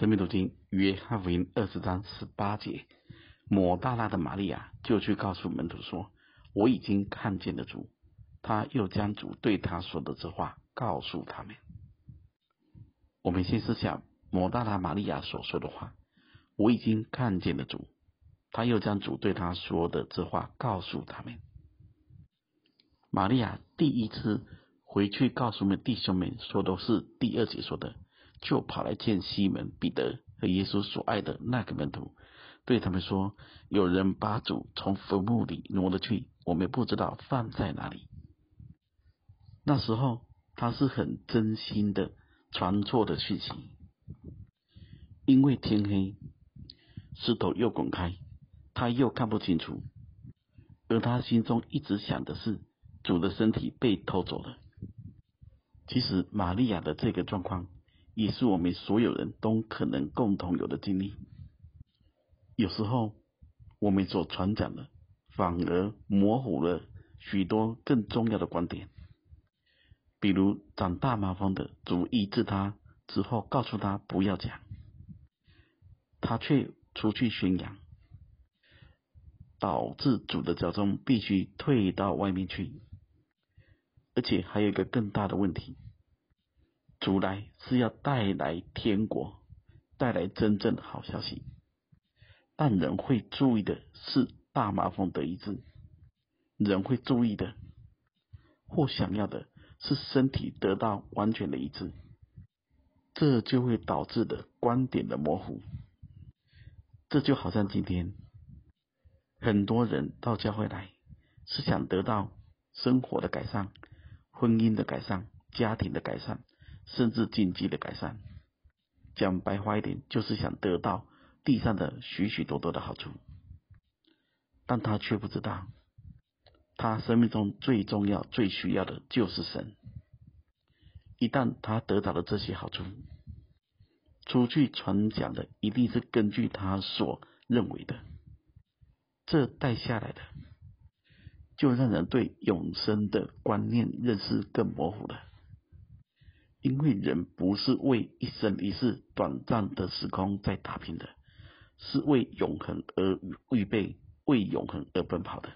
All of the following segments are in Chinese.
生命读经约翰福音二十章十八节，抹大拉的玛利亚就去告诉门徒说：“我已经看见了主。”他又将主对他说的这话告诉他们。我们先思想抹大拉玛利亚所说的话：“我已经看见了主。”他又将主对他说的这话告诉他们。玛利亚第一次回去告诉我们弟兄们说的是第二节说的。就跑来见西门彼得和耶稣所爱的那个门徒，对他们说：“有人把主从坟墓里挪了去，我们不知道放在哪里。”那时候他是很真心的传错的讯息，因为天黑，石头又滚开，他又看不清楚，而他心中一直想的是主的身体被偷走了。其实玛利亚的这个状况。也是我们所有人都可能共同有的经历。有时候，我们所传讲的，反而模糊了许多更重要的观点。比如长大麻风的主医治他之后，告诉他不要讲，他却出去宣扬，导致主的脚踪必须退到外面去。而且还有一个更大的问题。主来是要带来天国，带来真正的好消息，但人会注意的是大麻风的医治，人会注意的或想要的是身体得到完全的医治，这就会导致的观点的模糊。这就好像今天很多人到教会来是想得到生活的改善、婚姻的改善、家庭的改善。甚至经济的改善，讲白话一点，就是想得到地上的许许多多的好处，但他却不知道，他生命中最重要、最需要的就是神。一旦他得到了这些好处，出去传讲的一定是根据他所认为的，这带下来的，就让人对永生的观念认识更模糊了。因为人不是为一生一世短暂的时空在打拼的，是为永恒而预备，为永恒而奔跑的。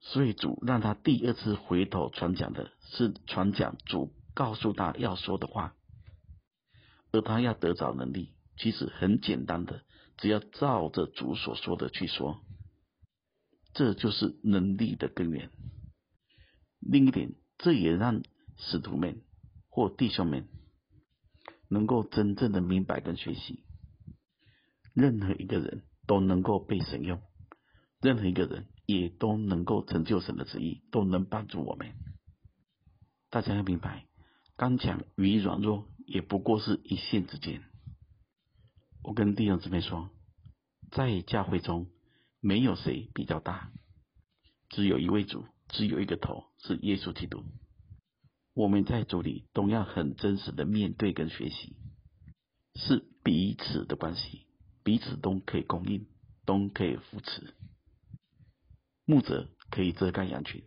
所以主让他第二次回头传讲的是传讲主告诉他要说的话，而他要得着能力，其实很简单的，只要照着主所说的去说，这就是能力的根源。另一点，这也让使徒们。或弟兄们能够真正的明白跟学习，任何一个人都能够被神用，任何一个人也都能够成就神的旨意，都能帮助我们。大家要明白，刚强与软弱也不过是一线之间。我跟弟兄姊妹说，在教会中没有谁比较大，只有一位主，只有一个头，是耶稣基督。我们在主里都要很真实的面对跟学习，是彼此的关系，彼此都可以供应，都可以扶持。牧者可以遮盖羊群，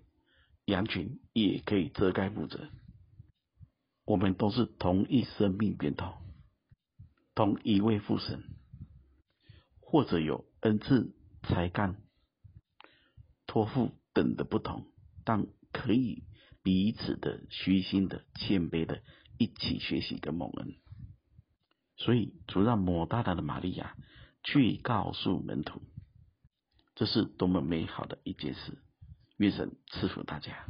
羊群也可以遮盖牧者。我们都是同一生命源头，同一位父神，或者有恩赐、才干、托付等的不同，但可以。彼此的虚心的谦卑的，一起学习跟蒙恩。所以主让抹大大的玛利亚去告诉门徒，这是多么美好的一件事。愿神赐福大家。